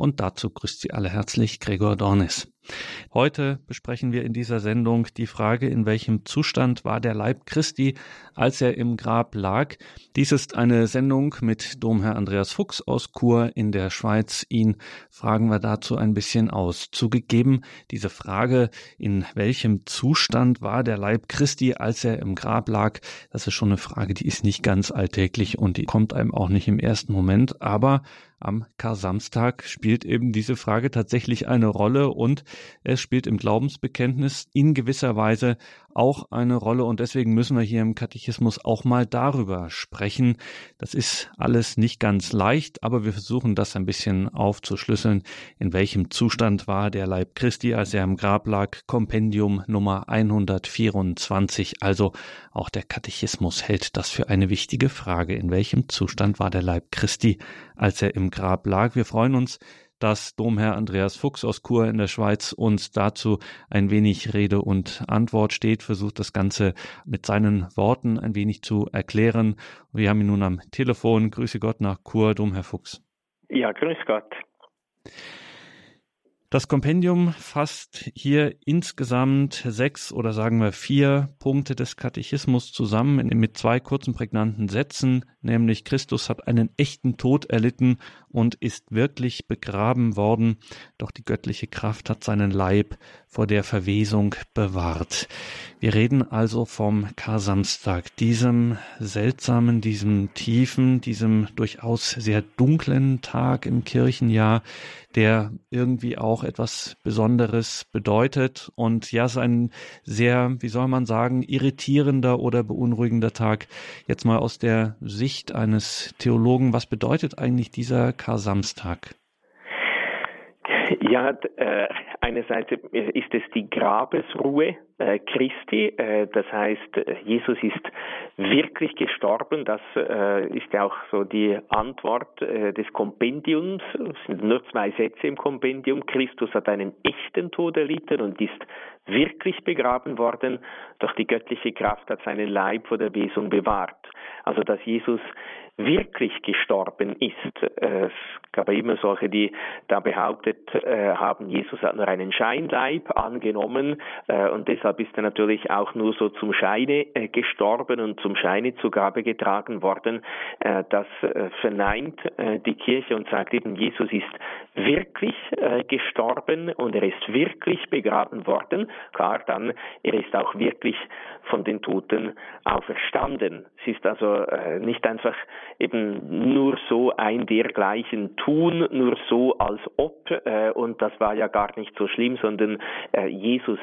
und dazu grüßt Sie alle herzlich Gregor Dornis. Heute besprechen wir in dieser Sendung die Frage, in welchem Zustand war der Leib Christi, als er im Grab lag. Dies ist eine Sendung mit Domherr Andreas Fuchs aus Chur in der Schweiz. Ihn fragen wir dazu ein bisschen aus. Zugegeben, diese Frage, in welchem Zustand war der Leib Christi, als er im Grab lag, das ist schon eine Frage, die ist nicht ganz alltäglich und die kommt einem auch nicht im ersten Moment, aber am Kar-Samstag spielt eben diese Frage tatsächlich eine Rolle und es spielt im Glaubensbekenntnis in gewisser Weise auch eine Rolle und deswegen müssen wir hier im Katechismus auch mal darüber sprechen. Das ist alles nicht ganz leicht, aber wir versuchen das ein bisschen aufzuschlüsseln. In welchem Zustand war der Leib Christi, als er im Grab lag? Kompendium Nummer 124. Also auch der Katechismus hält das für eine wichtige Frage. In welchem Zustand war der Leib Christi, als er im Grab lag? Wir freuen uns, dass Domherr Andreas Fuchs aus Chur in der Schweiz uns dazu ein wenig Rede und Antwort steht, versucht das Ganze mit seinen Worten ein wenig zu erklären. Wir haben ihn nun am Telefon. Grüße Gott nach Chur, Domherr Fuchs. Ja, grüß Gott. Das Kompendium fasst hier insgesamt sechs oder sagen wir vier Punkte des Katechismus zusammen mit zwei kurzen prägnanten Sätzen, nämlich Christus hat einen echten Tod erlitten und ist wirklich begraben worden, doch die göttliche Kraft hat seinen Leib vor der Verwesung bewahrt. Wir reden also vom Kar-Samstag, diesem seltsamen, diesem tiefen, diesem durchaus sehr dunklen Tag im Kirchenjahr, der irgendwie auch etwas Besonderes bedeutet. Und ja, es ist ein sehr, wie soll man sagen, irritierender oder beunruhigender Tag. Jetzt mal aus der Sicht eines Theologen, was bedeutet eigentlich dieser Kar-Samstag? Ja, äh, einerseits ist es die Grabesruhe Christi, äh, das heißt, äh, Jesus ist wirklich gestorben, das äh, ist ja auch so die Antwort äh, des Kompendiums, es sind nur zwei Sätze im Kompendium, Christus hat einen echten Tod erlitten und ist wirklich begraben worden, doch die göttliche Kraft hat seinen Leib vor der Wesung bewahrt. Also dass Jesus wirklich gestorben ist. Es gab immer solche, die da behauptet äh, haben, Jesus hat nur einen Scheinleib angenommen äh, und deshalb ist er natürlich auch nur so zum Scheine äh, gestorben und zum Scheine zu getragen worden. Äh, das äh, verneint die Kirche und sagt eben, Jesus ist wirklich gestorben und er ist wirklich begraben worden. Klar, dann, er ist auch wirklich von den Toten auferstanden. Es ist also nicht einfach eben nur so ein dergleichen tun, nur so als ob, und das war ja gar nicht so schlimm, sondern Jesus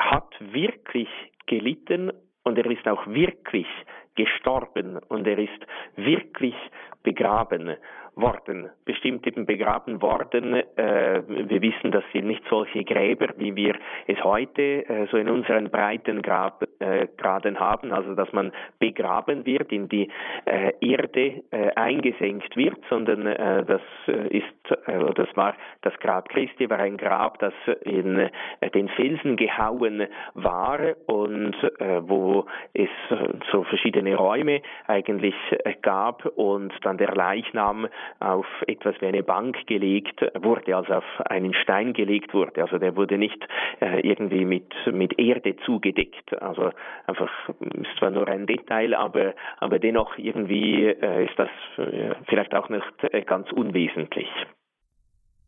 hat wirklich gelitten und er ist auch wirklich gestorben und er ist wirklich begraben worden, bestimmt eben begraben worden. Äh, wir wissen, das sind nicht solche Gräber, wie wir es heute äh, so in unseren breiten Grabgraden äh, haben, also dass man begraben wird, in die äh, Erde äh, eingesenkt wird, sondern äh, das ist, das war das Grab Christi, war ein Grab, das in den Felsen gehauen war und wo es so verschiedene Räume eigentlich gab und dann der Leichnam auf etwas wie eine Bank gelegt wurde, also auf einen Stein gelegt wurde. Also der wurde nicht äh, irgendwie mit, mit Erde zugedeckt. Also einfach ist zwar nur ein Detail, aber, aber dennoch irgendwie äh, ist das äh, vielleicht auch nicht ganz unwesentlich.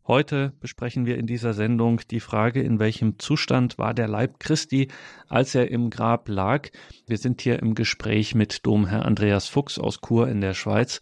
Heute besprechen wir in dieser Sendung die Frage, in welchem Zustand war der Leib Christi, als er im Grab lag. Wir sind hier im Gespräch mit Domherr Andreas Fuchs aus Chur in der Schweiz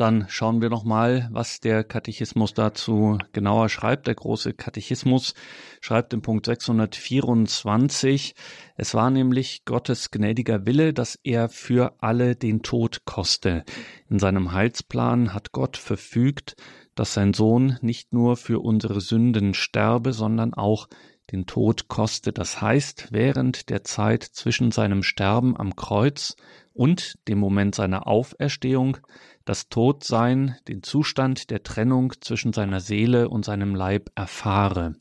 dann schauen wir nochmal, was der Katechismus dazu genauer schreibt. Der große Katechismus schreibt im Punkt 624, es war nämlich Gottes gnädiger Wille, dass er für alle den Tod koste. In seinem Heilsplan hat Gott verfügt, dass sein Sohn nicht nur für unsere Sünden sterbe, sondern auch den Tod koste. Das heißt, während der Zeit zwischen seinem Sterben am Kreuz und dem Moment seiner Auferstehung das Todsein, den Zustand der Trennung zwischen seiner Seele und seinem Leib erfahre.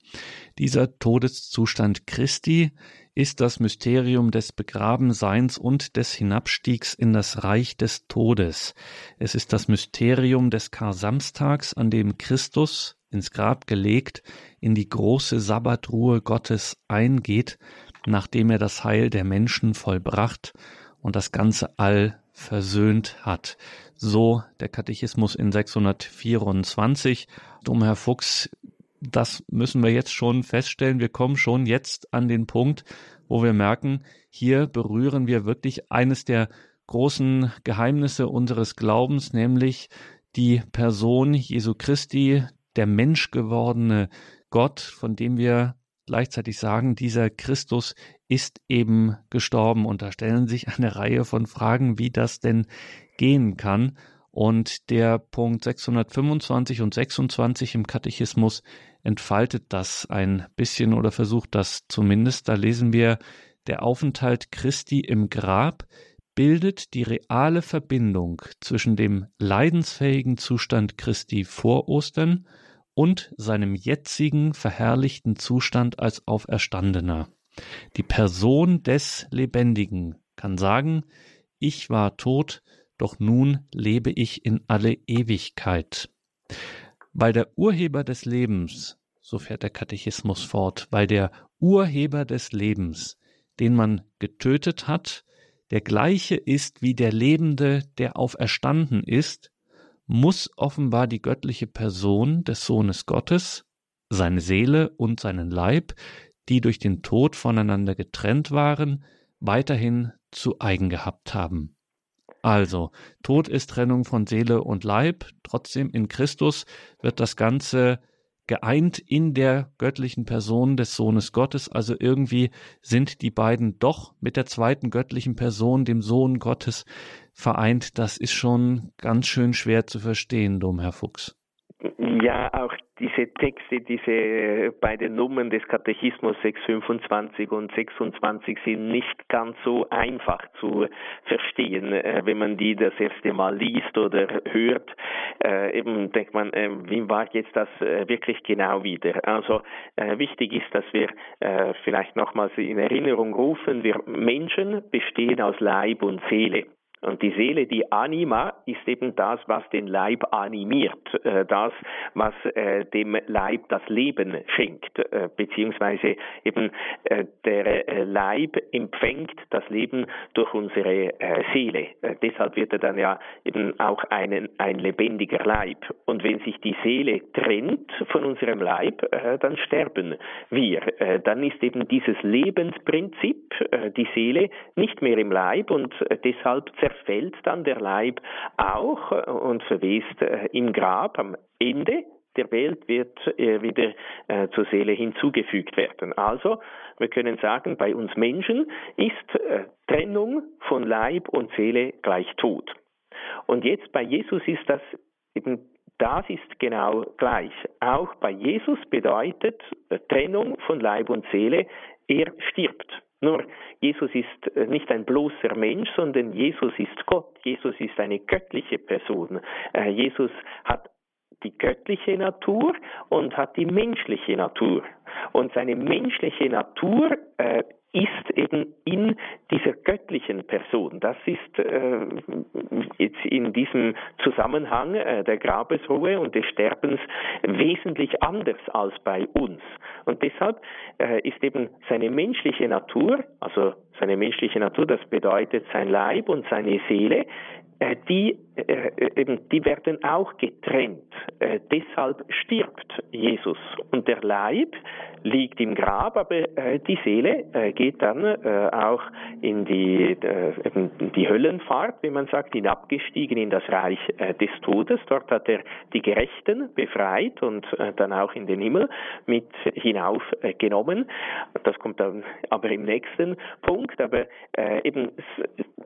Dieser Todeszustand Christi ist das Mysterium des Begrabenseins und des Hinabstiegs in das Reich des Todes. Es ist das Mysterium des Kar-Samstags, an dem Christus ins Grab gelegt, in die große Sabbatruhe Gottes eingeht, nachdem er das Heil der Menschen vollbracht und das ganze All versöhnt hat. So der Katechismus in 624. Herr Fuchs, das müssen wir jetzt schon feststellen. Wir kommen schon jetzt an den Punkt, wo wir merken, hier berühren wir wirklich eines der großen Geheimnisse unseres Glaubens, nämlich die Person Jesu Christi, der Mensch gewordene Gott, von dem wir gleichzeitig sagen, dieser Christus ist eben gestorben. Und da stellen sich eine Reihe von Fragen, wie das denn gehen kann. Und der Punkt 625 und 26 im Katechismus entfaltet das ein bisschen oder versucht das zumindest. Da lesen wir, der Aufenthalt Christi im Grab bildet die reale Verbindung zwischen dem leidensfähigen Zustand Christi vor Ostern und seinem jetzigen verherrlichten Zustand als Auferstandener. Die Person des Lebendigen kann sagen, ich war tot, doch nun lebe ich in alle Ewigkeit. Weil der Urheber des Lebens, so fährt der Katechismus fort, weil der Urheber des Lebens, den man getötet hat, der gleiche ist wie der Lebende, der auferstanden ist, muss offenbar die göttliche Person des Sohnes Gottes, seine Seele und seinen Leib, die durch den Tod voneinander getrennt waren, weiterhin zu eigen gehabt haben. Also, Tod ist Trennung von Seele und Leib, trotzdem in Christus wird das Ganze geeint in der göttlichen Person des Sohnes Gottes. Also irgendwie sind die beiden doch mit der zweiten göttlichen Person, dem Sohn Gottes, vereint. Das ist schon ganz schön schwer zu verstehen, Dom Herr Fuchs. Ja, auch diese Texte, diese beiden Nummern des Katechismus 625 und 26 sind nicht ganz so einfach zu verstehen, äh, wenn man die das erste Mal liest oder hört. Äh, eben denkt man, äh, wie war jetzt das wirklich genau wieder? Also wichtig ist, dass wir vielleicht nochmals in Erinnerung rufen, wir Menschen bestehen aus Leib und Seele. Und die Seele, die Anima, ist eben das, was den Leib animiert, äh, das, was äh, dem Leib das Leben schenkt, äh, beziehungsweise eben der Leib empfängt das Leben durch unsere Seele. Deshalb wird er dann ja eben auch einen, ein lebendiger Leib. Und wenn sich die Seele trennt von unserem Leib, dann sterben wir. Dann ist eben dieses Lebensprinzip, die Seele, nicht mehr im Leib und deshalb zerfällt dann der Leib auch und verwest äh, im Grab am Ende der Welt wird äh, wieder äh, zur Seele hinzugefügt werden. Also, wir können sagen, bei uns Menschen ist Trennung von Leib und Seele gleich Tod. Und jetzt bei Jesus ist das eben das ist genau gleich. Auch bei Jesus bedeutet Trennung von Leib und Seele, er stirbt. Nur, Jesus ist äh, nicht ein bloßer Mensch, sondern Jesus ist Gott. Jesus ist eine göttliche Person. Äh, Jesus hat die göttliche Natur und hat die menschliche Natur. Und seine menschliche Natur äh, ist eben in dieser göttlichen Person. Das ist äh, jetzt in diesem Zusammenhang äh, der Grabesruhe und des Sterbens wesentlich anders als bei uns. Und deshalb äh, ist eben seine menschliche Natur, also seine menschliche Natur, das bedeutet sein Leib und seine Seele, äh, die, eben, die werden auch getrennt. Äh, deshalb stirbt Jesus. Und der Leib liegt im Grab, aber äh, die Seele äh, geht dann äh, auch in die, in die Höllenfahrt, wie man sagt, hinabgestiegen in das Reich des Todes. Dort hat er die Gerechten befreit und dann auch in den Himmel mit hinaufgenommen. Das kommt dann aber im nächsten Punkt. Aber eben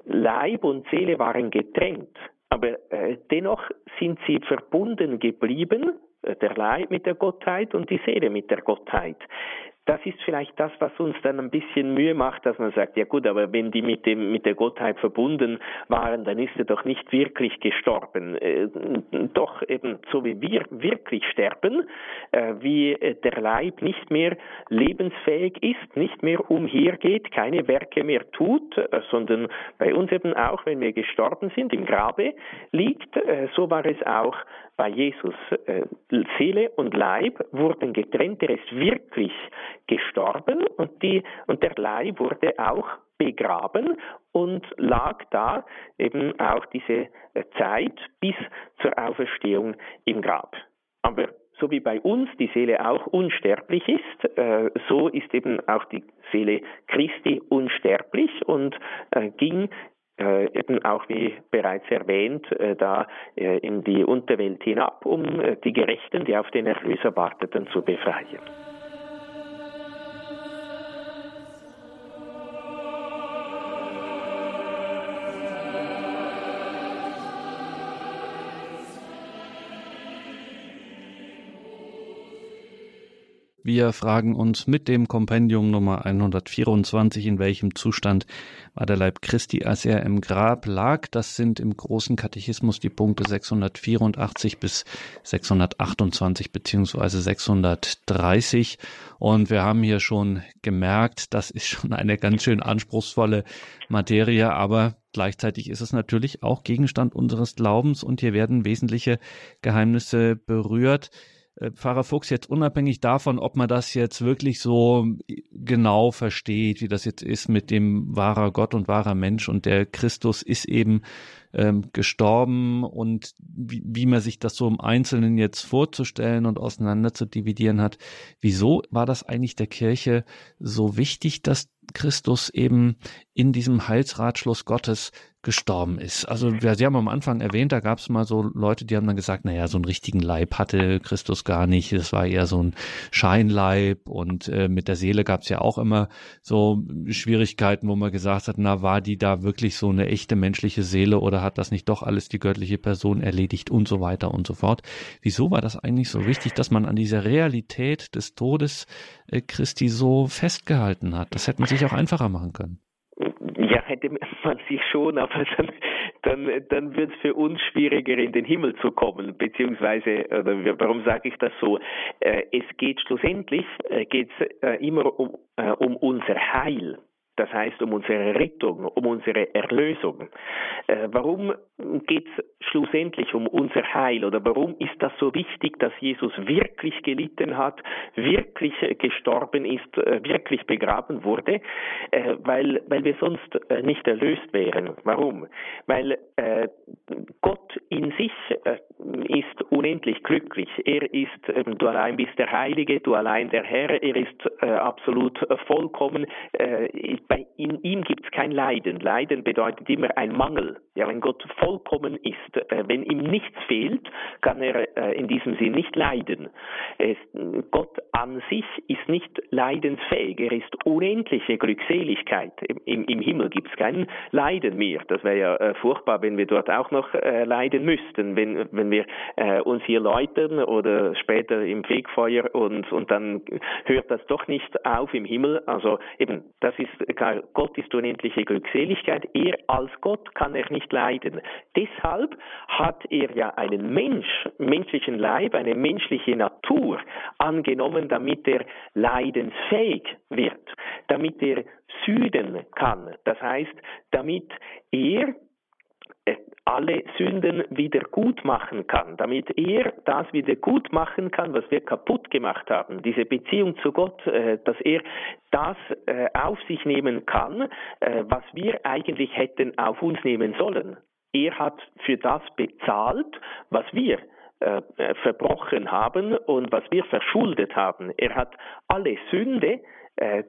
Leib und Seele waren getrennt. Aber äh, dennoch sind sie verbunden geblieben, äh, der Leib mit der Gottheit und die Seele mit der Gottheit. Das ist vielleicht das, was uns dann ein bisschen Mühe macht, dass man sagt, ja gut, aber wenn die mit dem mit der Gottheit verbunden waren, dann ist er doch nicht wirklich gestorben. Äh, doch eben so wie wir wirklich sterben, äh, wie der Leib nicht mehr lebensfähig ist, nicht mehr umhergeht, keine Werke mehr tut, äh, sondern bei uns eben auch, wenn wir gestorben sind, im Grabe liegt, äh, so war es auch bei Jesus. Äh, Seele und Leib wurden getrennt, er ist wirklich gestorben und, die, und der Leib wurde auch begraben und lag da eben auch diese Zeit bis zur Auferstehung im Grab. Aber so wie bei uns die Seele auch unsterblich ist, äh, so ist eben auch die Seele Christi unsterblich und äh, ging äh, eben auch wie bereits erwähnt, äh, da äh, in die Unterwelt hinab, um äh, die Gerechten, die auf den Erlöser warteten, zu befreien. Wir fragen uns mit dem Kompendium Nummer 124, in welchem Zustand war der Leib Christi, als er im Grab lag. Das sind im großen Katechismus die Punkte 684 bis 628 beziehungsweise 630. Und wir haben hier schon gemerkt, das ist schon eine ganz schön anspruchsvolle Materie, aber Gleichzeitig ist es natürlich auch Gegenstand unseres Glaubens und hier werden wesentliche Geheimnisse berührt. Äh, Pfarrer Fuchs, jetzt unabhängig davon, ob man das jetzt wirklich so genau versteht, wie das jetzt ist mit dem wahrer Gott und wahrer Mensch und der Christus ist eben ähm, gestorben und wie, wie man sich das so im Einzelnen jetzt vorzustellen und auseinander zu dividieren hat. Wieso war das eigentlich der Kirche so wichtig, dass Christus eben in diesem Heilsratschluss Gottes gestorben ist. Also ja, Sie haben am Anfang erwähnt, da gab es mal so Leute, die haben dann gesagt, naja, so einen richtigen Leib hatte Christus gar nicht. Das war eher so ein Scheinleib und äh, mit der Seele gab es ja auch immer so Schwierigkeiten, wo man gesagt hat, na, war die da wirklich so eine echte menschliche Seele oder hat das nicht doch alles die göttliche Person erledigt und so weiter und so fort. Wieso war das eigentlich so wichtig, dass man an dieser Realität des Todes äh, Christi so festgehalten hat? Das hätte man sich auch einfacher machen können ja, hätte man sich schon, aber dann, dann, dann wird es für uns schwieriger, in den Himmel zu kommen, beziehungsweise, oder warum sage ich das so? Äh, es geht schlussendlich, äh, geht's äh, immer um, um unser Heil. Das heißt um unsere Rettung, um unsere Erlösung. Äh, warum geht es schlussendlich um unser Heil oder warum ist das so wichtig, dass Jesus wirklich gelitten hat, wirklich gestorben ist, äh, wirklich begraben wurde? Äh, weil, weil wir sonst nicht erlöst wären. Warum? Weil Gott in sich ist unendlich glücklich. Er ist, du allein bist der Heilige, du allein der Herr, er ist absolut vollkommen bei in ihm gibt es kein Leiden. Leiden bedeutet immer ein Mangel. Ja, wenn Gott vollkommen ist, äh, wenn ihm nichts fehlt, kann er äh, in diesem Sinn nicht leiden. Es, Gott an sich ist nicht leidensfähig. Er ist unendliche Glückseligkeit. Im, im Himmel gibt es kein Leiden mehr. Das wäre ja äh, furchtbar, wenn wir dort auch noch leiden müssten, wenn, wenn wir uns hier läutern oder später im Fegfeuer und, und dann hört das doch nicht auf im Himmel. Also eben, das ist Gott ist unendliche Glückseligkeit. Er als Gott kann er nicht leiden. Deshalb hat er ja einen Mensch, menschlichen Leib, eine menschliche Natur angenommen, damit er leidensfähig wird, damit er süden kann. Das heißt, damit er alle Sünden wieder gut machen kann, damit er das wieder gut machen kann, was wir kaputt gemacht haben, diese Beziehung zu Gott, äh, dass er das äh, auf sich nehmen kann, äh, was wir eigentlich hätten auf uns nehmen sollen. Er hat für das bezahlt, was wir verbrochen haben und was wir verschuldet haben. Er hat alle Sünde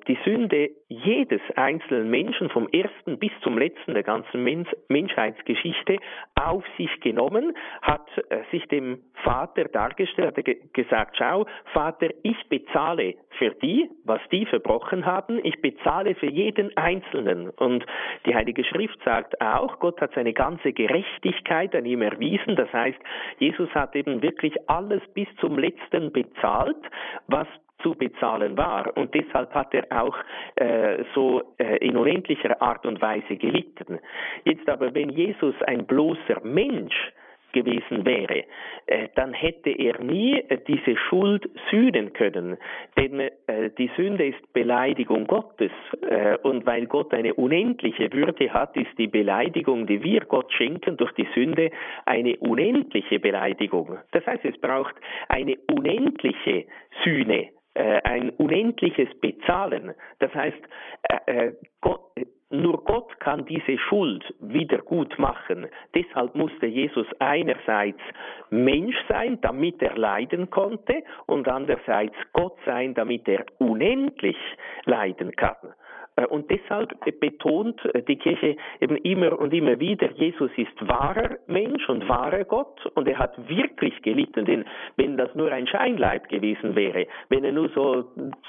die Sünde jedes einzelnen Menschen vom ersten bis zum letzten der ganzen Menschheitsgeschichte auf sich genommen, hat äh, sich dem Vater dargestellt, hat gesagt, schau, Vater, ich bezahle für die, was die verbrochen haben, ich bezahle für jeden Einzelnen. Und die Heilige Schrift sagt auch, Gott hat seine ganze Gerechtigkeit an ihm erwiesen, das heißt, Jesus hat eben wirklich alles bis zum letzten bezahlt, was zu bezahlen war. Und deshalb hat er auch äh, so äh, in unendlicher Art und Weise gelitten. Jetzt aber, wenn Jesus ein bloßer Mensch gewesen wäre, äh, dann hätte er nie äh, diese Schuld sühnen können. Denn äh, die Sünde ist Beleidigung Gottes. Und weil Gott eine unendliche Würde hat, ist die Beleidigung, die wir Gott schenken durch die Sünde, eine unendliche Beleidigung. Das heißt, es braucht eine unendliche Sühne, ein unendliches Bezahlen. Das heißt, Gott, nur Gott kann diese Schuld wieder gut machen. Deshalb musste Jesus einerseits Mensch sein, damit er leiden konnte, und andererseits Gott sein, damit er unendlich leiden kann. Äh, und deshalb betont die Kirche eben immer und immer wieder, Jesus ist wahrer Mensch und wahrer Gott und er hat wirklich gelitten, denn wenn das nur ein Scheinleib gewesen wäre, wenn er nur so,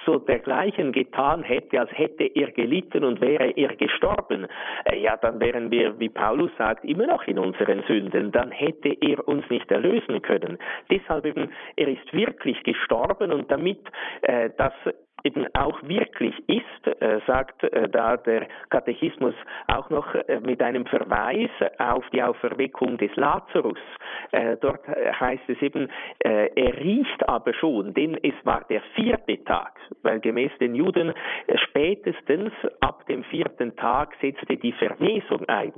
so dergleichen getan hätte, als hätte er gelitten und wäre er gestorben, äh, ja, dann wären wir, wie Paulus sagt, immer noch in unseren Sünden, dann hätte er uns nicht erlösen können. Deshalb eben, er ist wirklich gestorben und damit äh, das eben auch wirklich ist, äh, sagt äh, da der Katechismus auch noch äh, mit einem Verweis auf die Auferweckung des Lazarus. Dort heißt es eben, er riecht aber schon, denn es war der vierte Tag, weil gemäß den Juden spätestens ab dem vierten Tag setzte die Verwesung ein.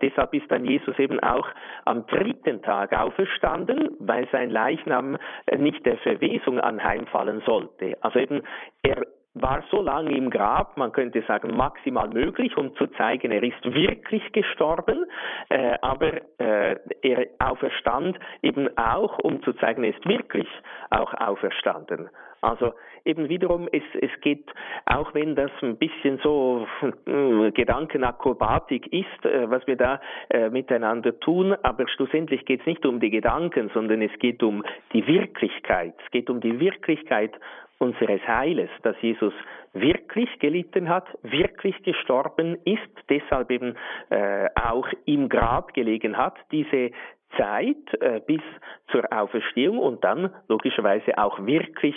deshalb ist dann Jesus eben auch am dritten Tag auferstanden, weil sein Leichnam nicht der Verwesung anheimfallen sollte. Also eben er war so lange im Grab, man könnte sagen maximal möglich, um zu zeigen, er ist wirklich gestorben, äh, aber äh, er auferstand eben auch, um zu zeigen, er ist wirklich auch auferstanden. Also eben wiederum, es, es geht, auch wenn das ein bisschen so äh, Gedankenakrobatik ist, äh, was wir da äh, miteinander tun, aber schlussendlich geht es nicht um die Gedanken, sondern es geht um die Wirklichkeit. Es geht um die Wirklichkeit unseres Heiles, dass Jesus wirklich gelitten hat, wirklich gestorben ist, deshalb eben äh, auch im Grab gelegen hat, diese Zeit äh, bis zur Auferstehung und dann logischerweise auch wirklich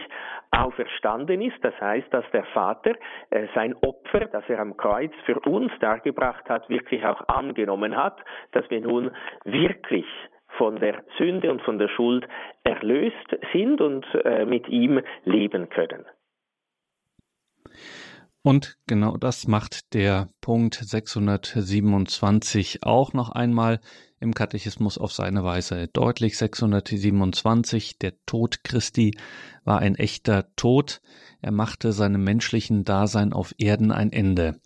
auferstanden ist. Das heißt, dass der Vater äh, sein Opfer, das er am Kreuz für uns dargebracht hat, wirklich auch angenommen hat, dass wir nun wirklich von der Sünde und von der Schuld erlöst sind und äh, mit ihm leben können. Und genau das macht der Punkt 627 auch noch einmal im Katechismus auf seine Weise deutlich. 627, der Tod Christi war ein echter Tod. Er machte seinem menschlichen Dasein auf Erden ein Ende.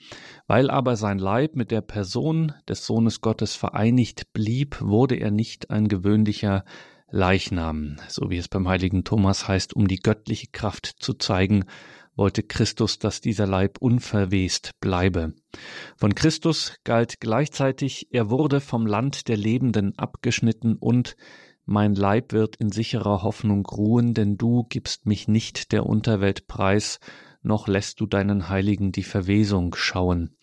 Weil aber sein Leib mit der Person des Sohnes Gottes vereinigt blieb, wurde er nicht ein gewöhnlicher Leichnam, so wie es beim heiligen Thomas heißt, um die göttliche Kraft zu zeigen, wollte Christus, dass dieser Leib unverwest bleibe. Von Christus galt gleichzeitig, er wurde vom Land der Lebenden abgeschnitten und mein Leib wird in sicherer Hoffnung ruhen, denn du gibst mich nicht der Unterwelt preis, noch lässt du deinen Heiligen die Verwesung schauen.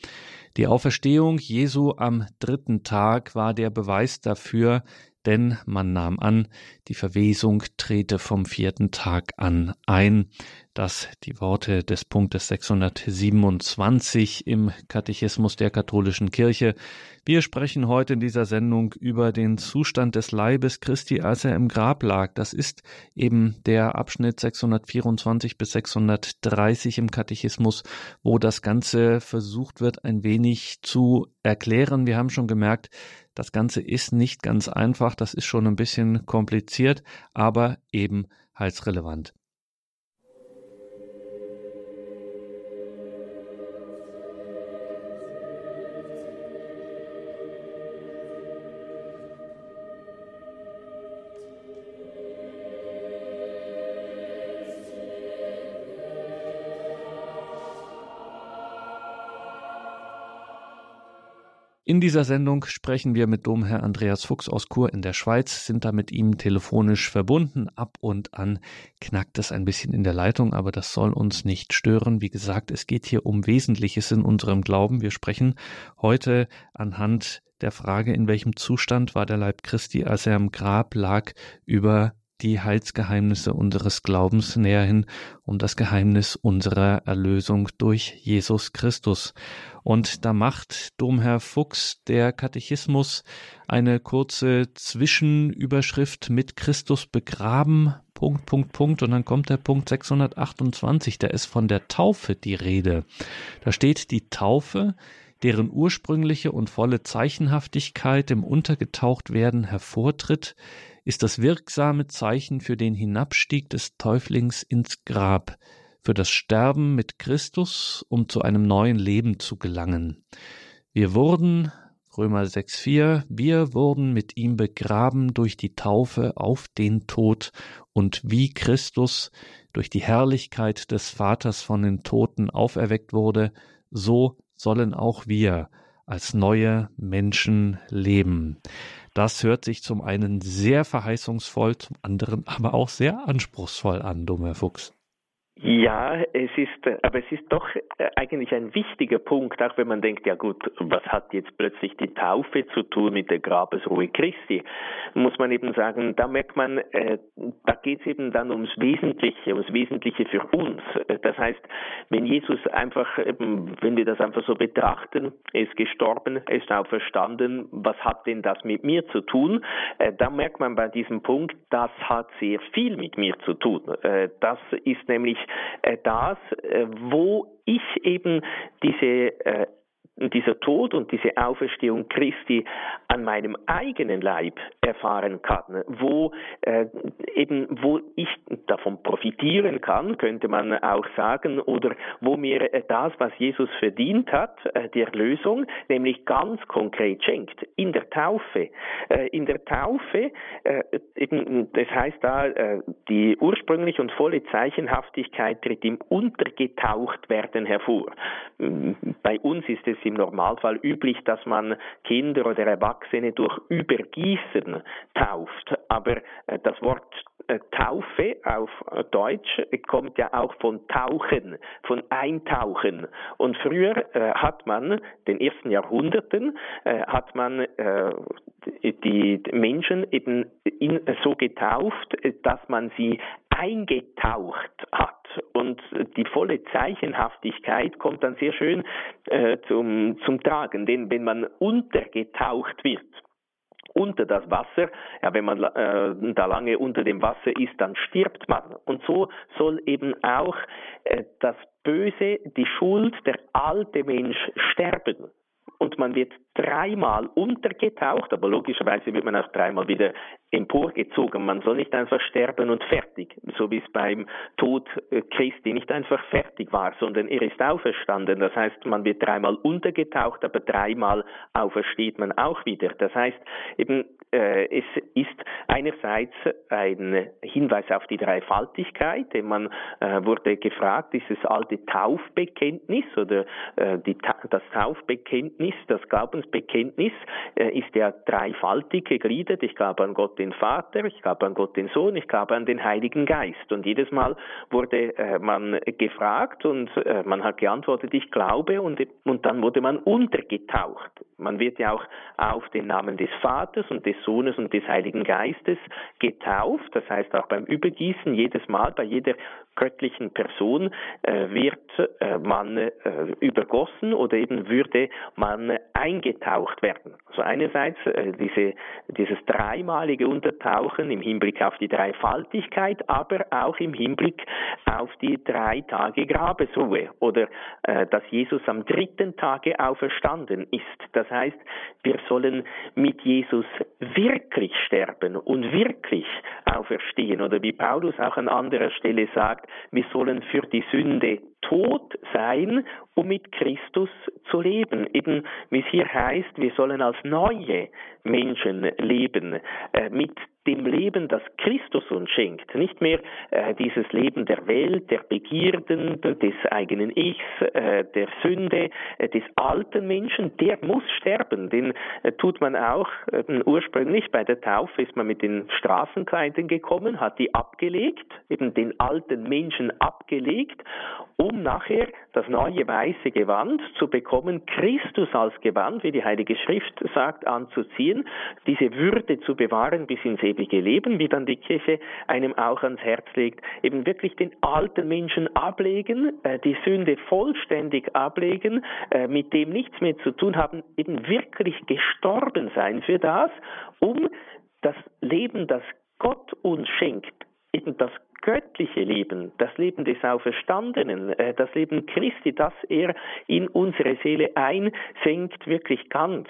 Die Auferstehung Jesu am dritten Tag war der Beweis dafür, denn man nahm an, die Verwesung trete vom vierten Tag an ein. Das die Worte des Punktes 627 im Katechismus der katholischen Kirche. Wir sprechen heute in dieser Sendung über den Zustand des Leibes Christi, als er im Grab lag. Das ist eben der Abschnitt 624 bis 630 im Katechismus, wo das Ganze versucht wird, ein wenig zu erklären. Wir haben schon gemerkt, das Ganze ist nicht ganz einfach, das ist schon ein bisschen kompliziert, aber eben heilsrelevant. In dieser Sendung sprechen wir mit Domherr Andreas Fuchs aus Chur in der Schweiz, sind da mit ihm telefonisch verbunden. Ab und an knackt es ein bisschen in der Leitung, aber das soll uns nicht stören. Wie gesagt, es geht hier um Wesentliches in unserem Glauben. Wir sprechen heute anhand der Frage, in welchem Zustand war der Leib Christi, als er im Grab lag, über die Heilsgeheimnisse unseres Glaubens näherhin um das Geheimnis unserer Erlösung durch Jesus Christus. Und da macht Domherr Fuchs der Katechismus eine kurze Zwischenüberschrift mit Christus begraben, Punkt, Punkt, Punkt, und dann kommt der Punkt 628, da ist von der Taufe die Rede. Da steht die Taufe, deren ursprüngliche und volle Zeichenhaftigkeit im Untergetauchtwerden hervortritt, ist das wirksame Zeichen für den Hinabstieg des Täuflings ins Grab, für das Sterben mit Christus, um zu einem neuen Leben zu gelangen. Wir wurden, Römer 6,4, wir wurden mit ihm begraben durch die Taufe auf den Tod und wie Christus durch die Herrlichkeit des Vaters von den Toten auferweckt wurde, so sollen auch wir als neue Menschen leben. Das hört sich zum einen sehr verheißungsvoll, zum anderen aber auch sehr anspruchsvoll an, dummer Fuchs. Ja, es ist, äh, aber es ist doch äh, eigentlich ein wichtiger Punkt, auch wenn man denkt, ja gut, was hat jetzt plötzlich die Taufe zu tun mit der Grabesruhe Christi? Muss man eben sagen, da merkt man, äh, da geht es eben dann ums Wesentliche, ums Wesentliche für uns. Das heißt, wenn Jesus einfach, wenn wir das einfach so betrachten, er ist gestorben, er ist auch verstanden, was hat denn das mit mir zu tun? Da merkt man bei diesem Punkt, das hat sehr viel mit mir zu tun. Das ist nämlich äh, das, äh, wo ich eben diese äh, dieser Tod und diese Auferstehung Christi an meinem eigenen Leib erfahren kann, wo äh, eben wo ich davon profitieren kann, könnte man auch sagen, oder wo mir das, was Jesus verdient hat, äh, die Erlösung, nämlich ganz konkret schenkt in der Taufe. Äh, in der Taufe, äh, eben, das heißt da, äh, die ursprüngliche und volle Zeichenhaftigkeit tritt im Untergetauchtwerden hervor. Bei uns ist es im Normalfall üblich, dass man Kinder oder Erwachsene durch Übergießen tauft. Aber äh, das Wort äh, Taufe auf Deutsch kommt ja auch von Tauchen, von Eintauchen. Und früher äh, hat man, den ersten Jahrhunderten, äh, hat man äh, die Menschen eben so getauft, dass man sie eingetaucht hat. Und die volle Zeichenhaftigkeit kommt dann sehr schön äh, zum, zum Tragen, denn wenn man untergetaucht wird, unter das Wasser. Ja, wenn man äh, da lange unter dem Wasser ist, dann stirbt man. Und so soll eben auch äh, das Böse, die Schuld, der alte Mensch sterben und man wird dreimal untergetaucht, aber logischerweise wird man auch dreimal wieder emporgezogen. Man soll nicht einfach sterben und fertig, so wie es beim Tod äh, Christi nicht einfach fertig war, sondern er ist auferstanden. Das heißt, man wird dreimal untergetaucht, aber dreimal aufersteht man auch wieder. Das heißt, eben, äh, es ist einerseits ein Hinweis auf die Dreifaltigkeit, denn man äh, wurde gefragt, ist das alte Taufbekenntnis oder äh, die, das Taufbekenntnis, das Glaubensbekenntnis äh, ist ja dreifaltig gegliedert. Ich glaube an Gott den Vater, ich glaube an Gott den Sohn, ich glaube an den Heiligen Geist. Und jedes Mal wurde äh, man gefragt und äh, man hat geantwortet, ich glaube und, und dann wurde man untergetaucht. Man wird ja auch auf den Namen des Vaters und des Sohnes und des Heiligen Geistes getauft. Das heißt auch beim Übergießen jedes Mal, bei jeder göttlichen Person wird man übergossen oder eben würde man eingetaucht werden. Also einerseits äh, diese, dieses dreimalige Untertauchen im Hinblick auf die Dreifaltigkeit, aber auch im Hinblick auf die drei Tage Grabesruhe oder äh, dass Jesus am dritten Tage auferstanden ist. Das heißt, wir sollen mit Jesus wirklich sterben und wirklich auferstehen oder wie Paulus auch an anderer Stelle sagt, wir sollen für die Sünde tot sein, um mit Christus zu leben. Eben wie es hier heißt, wir sollen als neue Menschen leben, äh, mit dem Leben, das Christus uns schenkt. Nicht mehr äh, dieses Leben der Welt, der Begierden, des eigenen Ichs, äh, der Sünde, äh, des alten Menschen, der muss sterben. Den äh, tut man auch äh, ursprünglich bei der Taufe, ist man mit den Straßenkleidern gekommen, hat die abgelegt, eben den alten Menschen abgelegt, um nachher das neue weiße Gewand zu bekommen, Christus als Gewand, wie die Heilige Schrift sagt, anzuziehen, diese Würde zu bewahren bis ins ewige Leben, wie dann die Kirche einem auch ans Herz legt, eben wirklich den alten Menschen ablegen, äh, die Sünde vollständig ablegen, äh, mit dem nichts mehr zu tun haben, eben wirklich gestorben sein für das, um das Leben, das Gott uns schenkt, eben das göttliche Leben, das Leben des Auferstandenen, äh, das Leben Christi, das er in unsere Seele einsenkt, wirklich ganz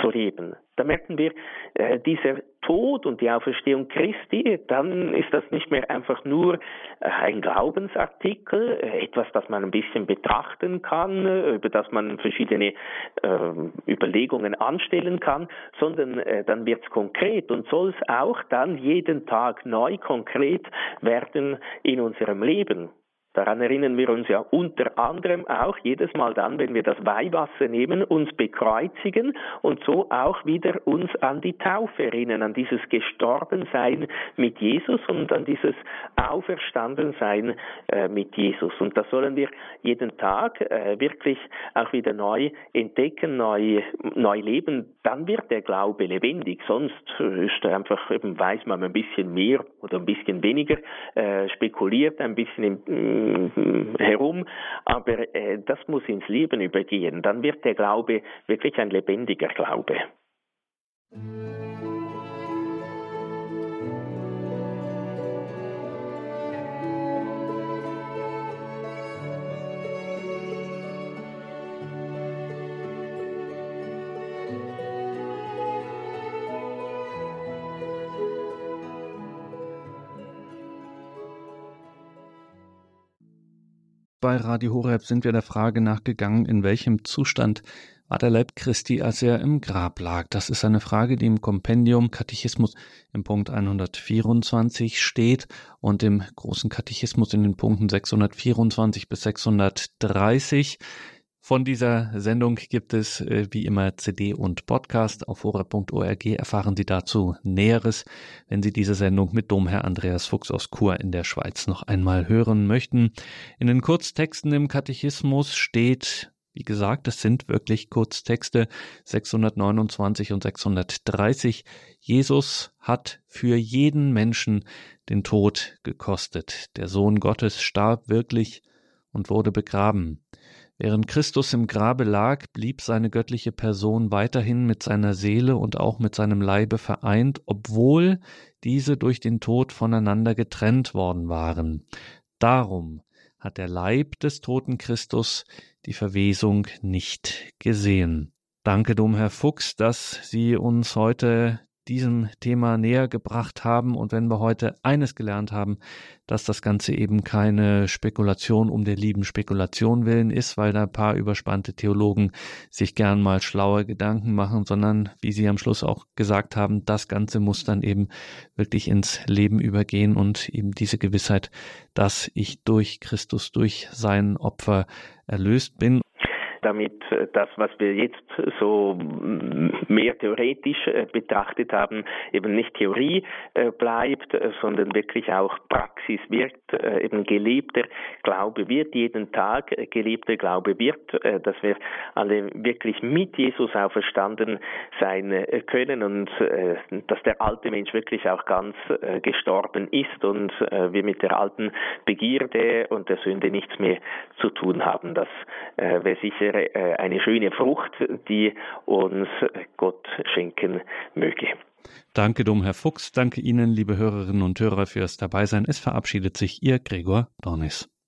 zu leben. Da merken wir, äh, dieser Tod und die Auferstehung Christi, dann ist das nicht mehr einfach nur äh, ein Glaubensartikel, äh, etwas, das man ein bisschen betrachten kann, äh, über das man verschiedene ähm, Überlegungen anstellen kann, sondern äh, dann wird es konkret und soll es auch dann jeden Tag neu konkret werden in unserem Leben. Daran erinnern wir uns ja unter anderem auch jedes Mal dann, wenn wir das Weihwasser nehmen, uns bekreuzigen und so auch wieder uns an die Taufe erinnern, an dieses Gestorbensein mit Jesus und an dieses Auferstandensein äh, mit Jesus. Und das sollen wir jeden Tag äh, wirklich auch wieder neu entdecken, neu, neu leben. Dann wird der Glaube lebendig. Sonst ist einfach eben weiß man ein bisschen mehr oder ein bisschen weniger, äh, spekuliert ein bisschen im, herum, aber äh, das muss ins Leben übergehen. Dann wird der Glaube wirklich ein lebendiger Glaube. Bei Radio Horeb sind wir der Frage nachgegangen, in welchem Zustand war der Leib Christi, als er im Grab lag? Das ist eine Frage, die im Kompendium Katechismus im Punkt 124 steht und im großen Katechismus in den Punkten 624 bis 630. Von dieser Sendung gibt es äh, wie immer CD und Podcast. Auf hora.org erfahren Sie dazu Näheres, wenn Sie diese Sendung mit Domherr Andreas Fuchs aus Chur in der Schweiz noch einmal hören möchten. In den Kurztexten im Katechismus steht, wie gesagt, es sind wirklich Kurztexte 629 und 630. Jesus hat für jeden Menschen den Tod gekostet. Der Sohn Gottes starb wirklich und wurde begraben. Während Christus im Grabe lag, blieb seine göttliche Person weiterhin mit seiner Seele und auch mit seinem Leibe vereint, obwohl diese durch den Tod voneinander getrennt worden waren. Darum hat der Leib des toten Christus die Verwesung nicht gesehen. Danke, Domherr Fuchs, dass Sie uns heute diesem Thema näher gebracht haben. Und wenn wir heute eines gelernt haben, dass das Ganze eben keine Spekulation um der lieben Spekulation willen ist, weil da ein paar überspannte Theologen sich gern mal schlaue Gedanken machen, sondern, wie Sie am Schluss auch gesagt haben, das Ganze muss dann eben wirklich ins Leben übergehen und eben diese Gewissheit, dass ich durch Christus, durch sein Opfer erlöst bin damit äh, das, was wir jetzt so mehr theoretisch äh, betrachtet haben, eben nicht Theorie äh, bleibt, sondern wirklich auch Praxis wird, eben gelebter Glaube wird, jeden Tag gelebter Glaube wird, dass wir alle wirklich mit Jesus auferstanden sein können und dass der alte Mensch wirklich auch ganz gestorben ist und wir mit der alten Begierde und der Sünde nichts mehr zu tun haben. Das wäre sicher wäre äh, eine schöne Frucht, die uns Gott schenken möge. Danke, Dom Herr Fuchs. Danke Ihnen, liebe Hörerinnen und Hörer, fürs Dabeisein. Es verabschiedet sich Ihr Gregor Dornis.